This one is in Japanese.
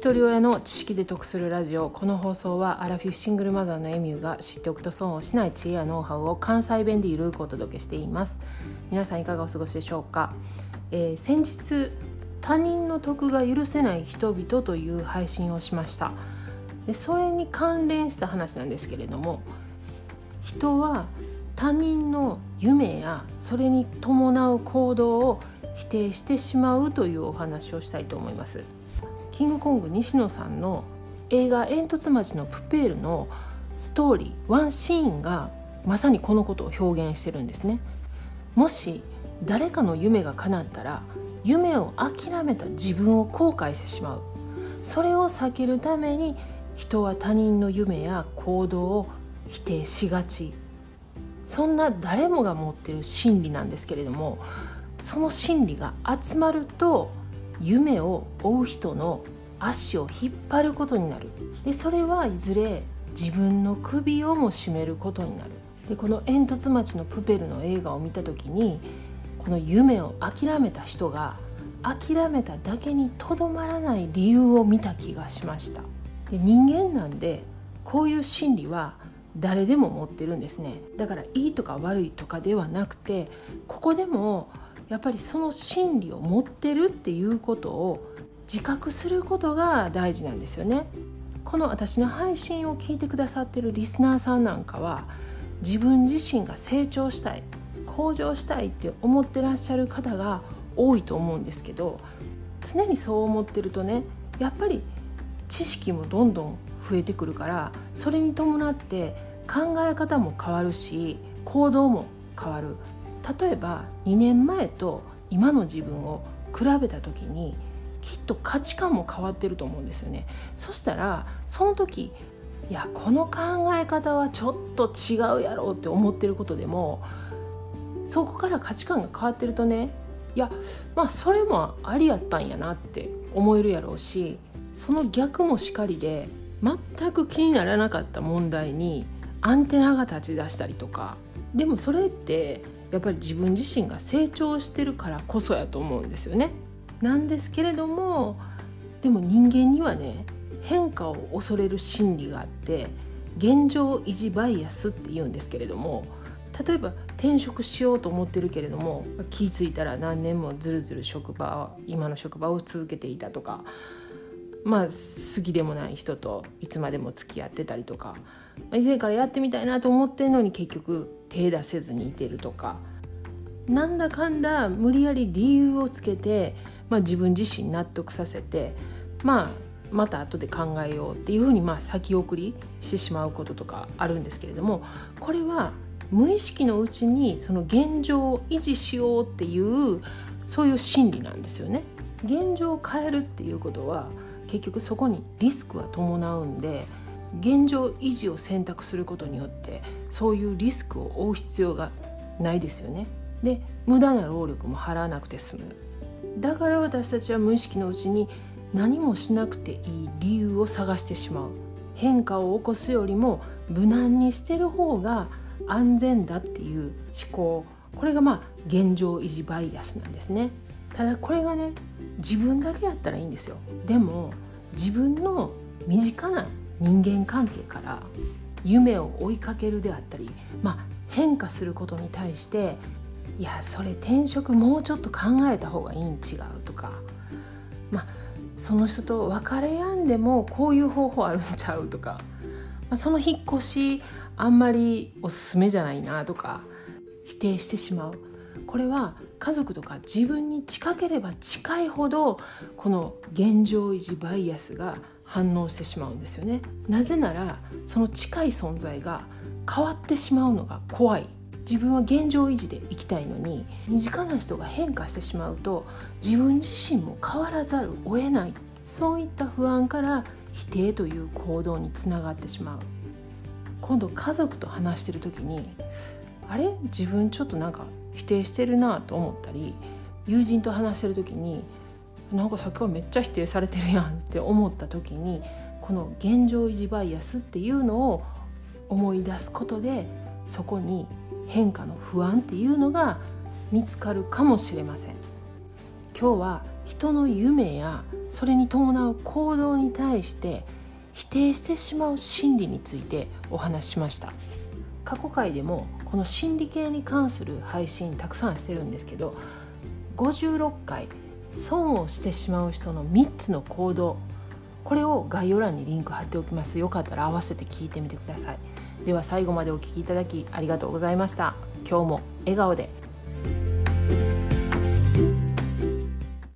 一人親の知識で得するラジオ。この放送はアラフィフシングルマザーのエミューが知っておくと損をしない知恵やノウハウを関西弁でゆるくお届けしています。皆さんいかがお過ごしでしょうか、えー、先日他人の得が許せない人々という配信をしました。でそれに関連した話なんですけれども人は他人の夢やそれに伴う行動を否定してしまうというお話をしたいと思います。キングコング西野さんの映画「煙突町のプペール」のストーリーワンシーンがまさにこのことを表現してるんですね。もし誰かの夢が叶ったら夢を諦めた自分を後悔してしまう。それを避けるために人は他人の夢や行動を否定しがち。そんな誰もが持ってる心理なんですけれどもその心理が集まると夢を追う人の足を引っ張ることになる。でそれはいずれ自分の首をも絞めることになる。でこの煙突町のプペルの映画を見た時にこの夢を諦めた人が諦めただけにとどまらない理由を見た気がしました。で人間なんでこういう心理は誰でも持ってるんですね。だからいいとか悪いとかではなくてここでもやっぱりその心理を持ってるっていうことを自覚することが大事なんですよね。この私の配信を聞いてくださってるリスナーさんなんかは自分自身が成長したい向上したいって思ってらっしゃる方が多いと思うんですけど常にそう思ってるとねやっぱり知識もどんどん増えてくるからそれに伴って考え方も変わるし行動も変わる例えば2年前と今の自分を比べた時にきっと価値観も変わってると思うんですよね。そしたらその時いやこの考え方はちょっと違うやろうって思ってることでもそこから価値観が変わってるとねいやまあそれもありやったんやなって思えるやろうしその逆もしかりで全く気にならなかった問題にアンテナが立ち出したりとか。でもそれってやっぱり自分自身が成長してるからこそやと思うんですよね。なんですけれどもでも人間にはね変化を恐れる心理があって現状維持バイアスって言うんですけれども例えば転職しようと思ってるけれども気付いたら何年もずるずる職場今の職場を続けていたとかまあ好きでもない人といつまでも付き合ってたりとか以前からやってみたいなと思ってんのに結局手出せずにいてるとかなんだかんだ無理やり理由をつけて、まあ、自分自身納得させて、まあ、また後で考えようっていうふうにまあ先送りしてしまうこととかあるんですけれどもこれは無意識のうちにその現状を維持しようっていうそういう心理なんですよね。現状を変えるっていうことは結局そこにリスクは伴うんで現状維持を選択することによってそういうリスクを負う必要がないですよね。で無駄な労力も払わなくて済む。だから私たちは無意識のうちに何もしなくていい理由を探してしまう。変化を起こすよりも無難にしてる方が安全だっていう思考これがまあ現状維持バイアスなんですね。ただこれがね自分だけやったらいいんですよ。でも自分の身近な人間関係から夢を追いかけるであったり、まあ、変化することに対していやそれ転職もうちょっと考えた方がいいん違うとか、まあ、その人と別れやんでもこういう方法あるんちゃうとか、まあ、その引っ越しあんまりおすすめじゃないなとか否定してしまう。これは家族とか自分に近ければ近いほどこの現状維持バイアスが反応してしまうんですよね。なぜならその近い存在が変わってしまうのが怖い。自分は現状維持で生きたいのに身近な人が変化してしまうと自分自身も変わらざるを得ない。そういった不安から否定という行動につながってしまう。今度家族と話してる時にあれ？自分ちょっとなんか否定してるなと思ったり友人と話してる時になんかさっきからめっちゃ否定されてるやんって思った時にこの現状維持バイアスっていうのを思い出すことでそこに変化の不安っていうのが見つかるかもしれません。今日は人の夢やそれに伴う行動に対して否定してしまう心理についてお話ししました。過去回でもこの心理系に関する配信たくさんしてるんですけど56回損をしてしまう人の3つの行動。これを概要欄にリンク貼っておきます。よかったら合わせて聞いてみてください。では最後までお聴きいただきありがとうございました。今日も笑顔で。